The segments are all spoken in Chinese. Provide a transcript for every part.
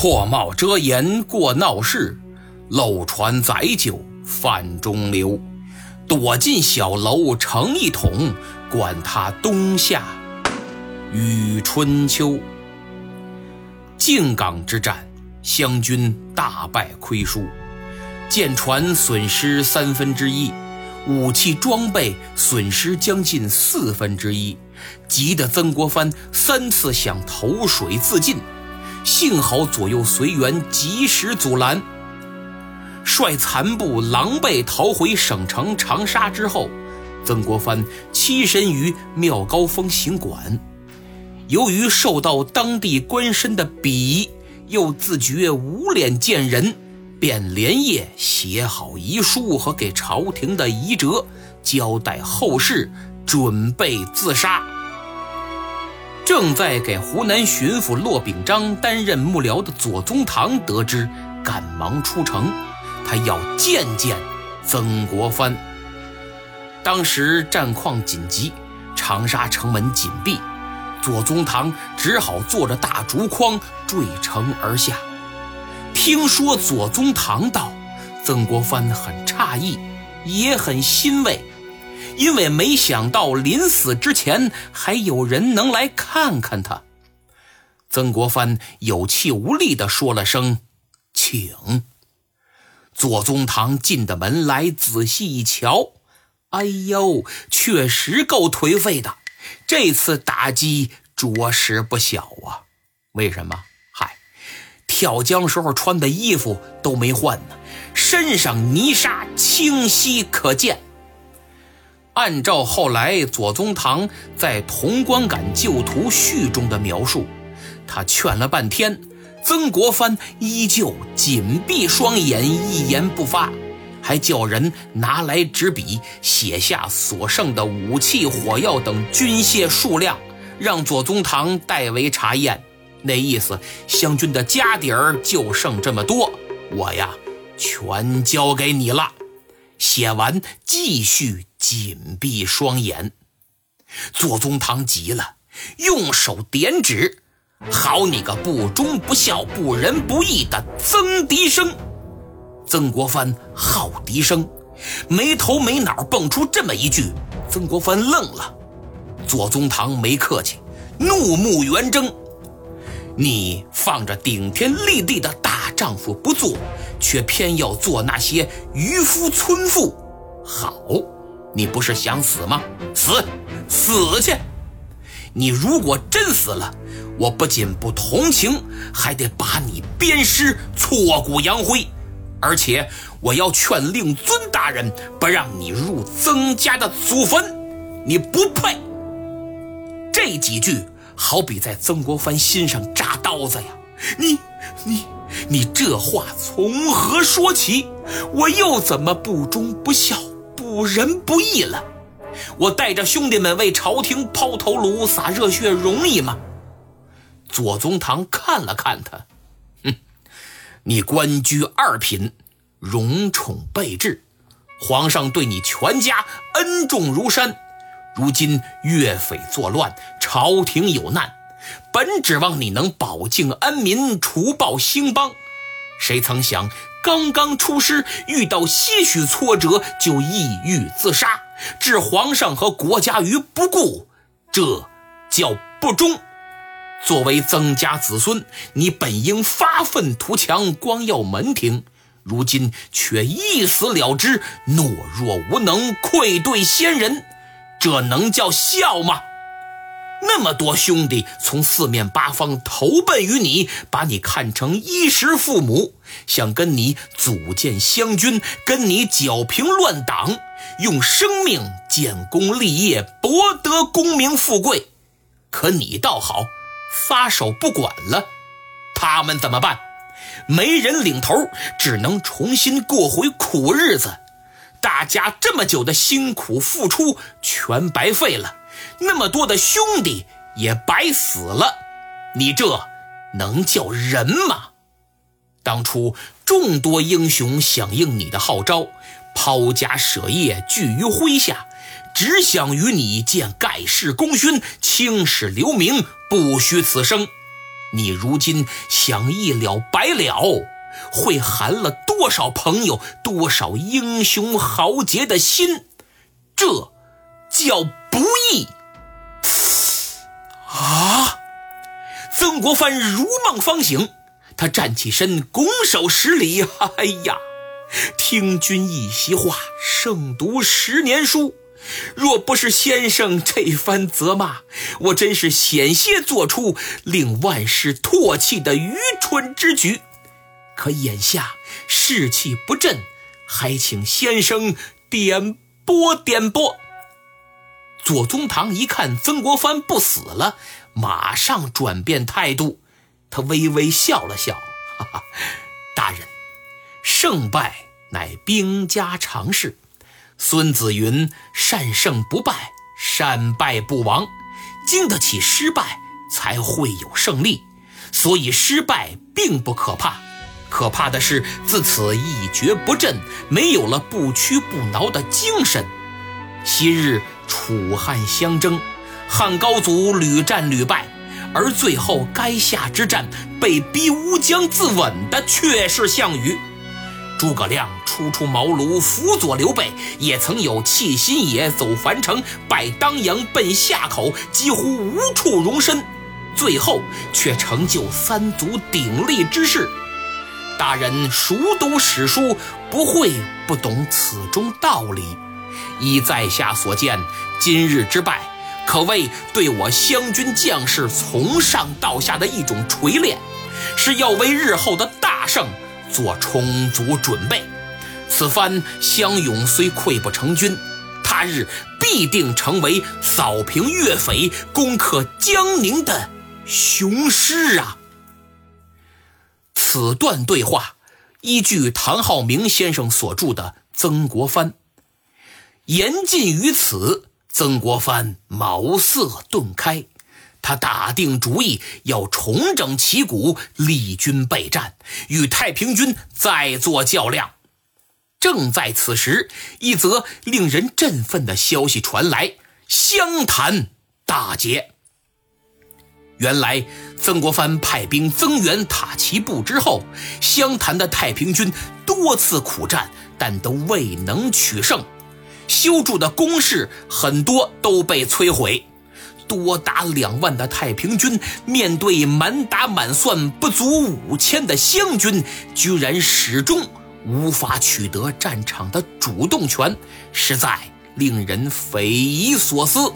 破帽遮颜过闹市，漏船载酒泛中流。躲进小楼成一统，管他冬夏与春秋。靖港之战，湘军大败亏输，舰船损失三分之一，武器装备损失将近四分之一，急得曾国藩三次想投水自尽，幸好左右随员及时阻拦。率残部狼狈逃回省城长沙之后，曾国藩栖身于妙高峰行馆。由于受到当地官绅的鄙夷，又自觉无脸见人，便连夜写好遗书和给朝廷的遗折，交代后事，准备自杀。正在给湖南巡抚骆秉章担任幕僚的左宗棠得知，赶忙出城。他要见见曾国藩。当时战况紧急，长沙城门紧闭，左宗棠只好坐着大竹筐坠城而下。听说左宗棠到，曾国藩很诧异，也很欣慰，因为没想到临死之前还有人能来看看他。曾国藩有气无力地说了声“请”。左宗棠进的门来，仔细一瞧，哎呦，确实够颓废的。这次打击着实不小啊！为什么？嗨，跳江时候穿的衣服都没换呢，身上泥沙清晰可见。按照后来左宗棠在《潼关感旧图序》中的描述，他劝了半天。曾国藩依旧紧闭双眼，一言不发，还叫人拿来纸笔写下所剩的武器、火药等军械数量，让左宗棠代为查验。那意思，湘军的家底儿就剩这么多，我呀，全交给你了。写完，继续紧闭双眼。左宗棠急了，用手点指。好你个不忠不孝、不仁不义的曾迪生！曾国藩好笛声，没头没脑蹦出这么一句，曾国藩愣了。左宗棠没客气，怒目圆睁：“你放着顶天立地的大丈夫不做，却偏要做那些渔夫村妇。好，你不是想死吗？死，死去！你如果真死了。”我不仅不同情，还得把你鞭尸、挫骨扬灰，而且我要劝令尊大人不让你入曾家的祖坟，你不配。这几句好比在曾国藩心上扎刀子呀！你、你、你这话从何说起？我又怎么不忠不孝、不仁不义了？我带着兄弟们为朝廷抛头颅、洒热血容易吗？左宗棠看了看他，哼，你官居二品，荣宠备至，皇上对你全家恩重如山。如今岳匪作乱，朝廷有难，本指望你能保境安民，除暴兴邦，谁曾想刚刚出师，遇到些许挫折就抑郁自杀，置皇上和国家于不顾，这叫不忠。作为曾家子孙，你本应发愤图强，光耀门庭，如今却一死了之，懦弱无能，愧对先人，这能叫孝吗？那么多兄弟从四面八方投奔于你，把你看成衣食父母，想跟你组建湘军，跟你剿平乱党，用生命建功立业，博得功名富贵。可你倒好。撒手不管了，他们怎么办？没人领头，只能重新过回苦日子。大家这么久的辛苦付出全白费了，那么多的兄弟也白死了。你这能叫人吗？当初众多英雄响应你的号召，抛家舍业聚于麾下。只想与你建盖世功勋，青史留名，不虚此生。你如今想一了百了，会寒了多少朋友、多少英雄豪杰的心？这叫不义啊！曾国藩如梦方醒，他站起身，拱手施礼：“哎呀，听君一席话，胜读十年书。若不是先生这番责骂，我真是险些做出令万世唾弃的愚蠢之举。可眼下士气不振，还请先生点拨点拨。”左宗棠一看曾国藩不死了。马上转变态度，他微微笑了笑，哈哈，大人，胜败乃兵家常事。孙子云：“善胜不败，善败不亡。”经得起失败，才会有胜利。所以失败并不可怕，可怕的是自此一蹶不振，没有了不屈不挠的精神。昔日楚汉相争。汉高祖屡战屡败，而最后垓下之战被逼乌江自刎的却是项羽。诸葛亮初出茅庐辅佐刘备，也曾有弃新野走樊城，拜当阳奔夏口，几乎无处容身，最后却成就三足鼎立之势。大人熟读史书，不会不懂此中道理。依在下所见，今日之败。可谓对我湘军将士从上到下的一种锤炼，是要为日后的大胜做充足准备。此番湘勇虽溃不成军，他日必定成为扫平岳匪、攻克江宁的雄狮啊！此段对话依据唐浩明先生所著的《曾国藩》，言尽于此。曾国藩茅塞顿开，他打定主意要重整旗鼓，立军备战，与太平军再做较量。正在此时，一则令人振奋的消息传来：湘潭大捷。原来，曾国藩派兵增援塔旗部之后，湘潭的太平军多次苦战，但都未能取胜。修筑的工事很多都被摧毁，多达两万的太平军面对满打满算不足五千的湘军，居然始终无法取得战场的主动权，实在令人匪夷所思。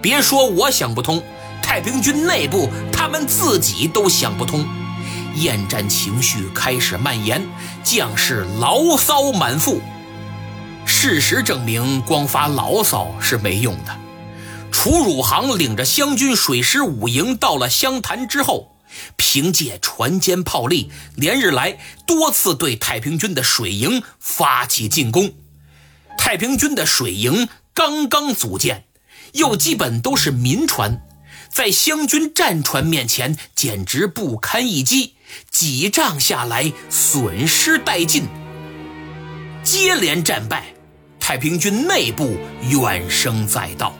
别说我想不通，太平军内部他们自己都想不通，厌战情绪开始蔓延，将士牢骚满腹。事实证明，光发牢骚是没用的。楚汝航领着湘军水师五营到了湘潭之后，凭借船坚炮利，连日来多次对太平军的水营发起进攻。太平军的水营刚刚组建，又基本都是民船，在湘军战船面前简直不堪一击，几仗下来损失殆尽，接连战败。太平军内部怨声载道，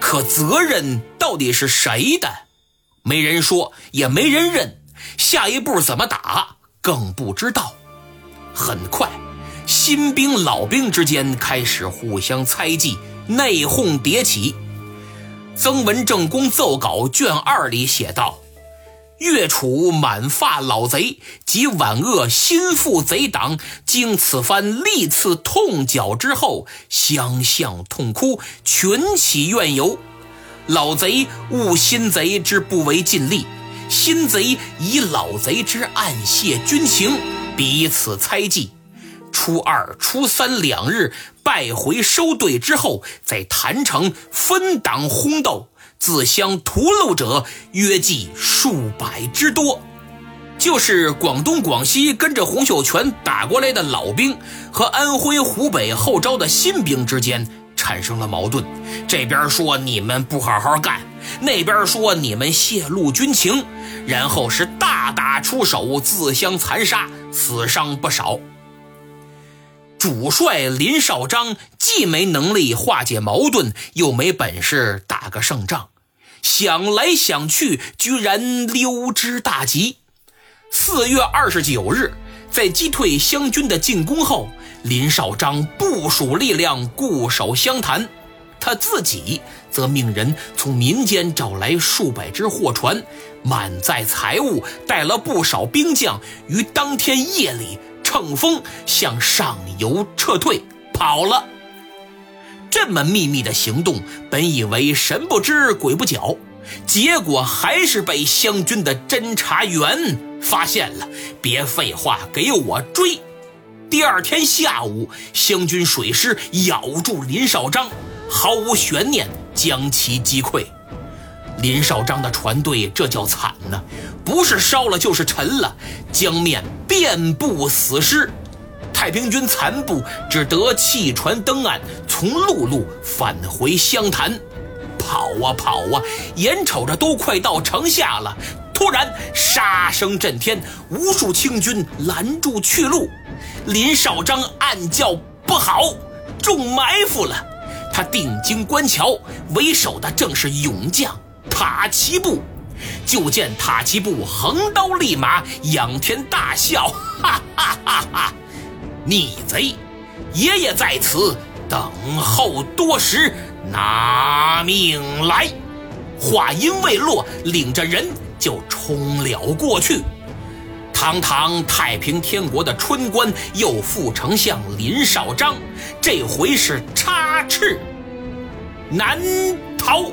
可责任到底是谁的？没人说，也没人认。下一步怎么打，更不知道。很快，新兵老兵之间开始互相猜忌，内讧迭起。曾文正公奏稿卷二里写道。岳楚满发老贼及皖鄂心腹贼党，经此番历次痛剿之后，相向痛哭，群起怨尤。老贼误新贼之不为尽力，新贼以老贼之暗泄军情，彼此猜忌。初二、初三两日败回收队之后，在郯城分党轰斗。自相屠戮者约计数百之多，就是广东、广西跟着洪秀全打过来的老兵和安徽、湖北后招的新兵之间产生了矛盾。这边说你们不好好干，那边说你们泄露军情，然后是大打出手，自相残杀，死伤不少。主帅林绍章既没能力化解矛盾，又没本事打个胜仗。想来想去，居然溜之大吉。四月二十九日，在击退湘军的进攻后，林少章部署力量固守湘潭，他自己则命人从民间找来数百只货船，满载财物，带了不少兵将，于当天夜里乘风向上游撤退跑了。这么秘密的行动，本以为神不知鬼不觉，结果还是被湘军的侦察员发现了。别废话，给我追！第二天下午，湘军水师咬住林少章，毫无悬念将其击溃。林少章的船队这叫惨呐，不是烧了就是沉了，江面遍布死尸。太平军残部只得弃船登岸，从陆路返回湘潭。跑啊跑啊，眼瞅着都快到城下了，突然杀声震天，无数清军拦住去路。林少章暗叫不好，中埋伏了。他定睛观瞧，为首的正是勇将塔奇布。就见塔奇布横刀立马，仰天大笑，哈哈哈哈！逆贼，爷爷在此等候多时，拿命来！话音未落，领着人就冲了过去。堂堂太平天国的春官，又副丞相林少章，这回是插翅难逃。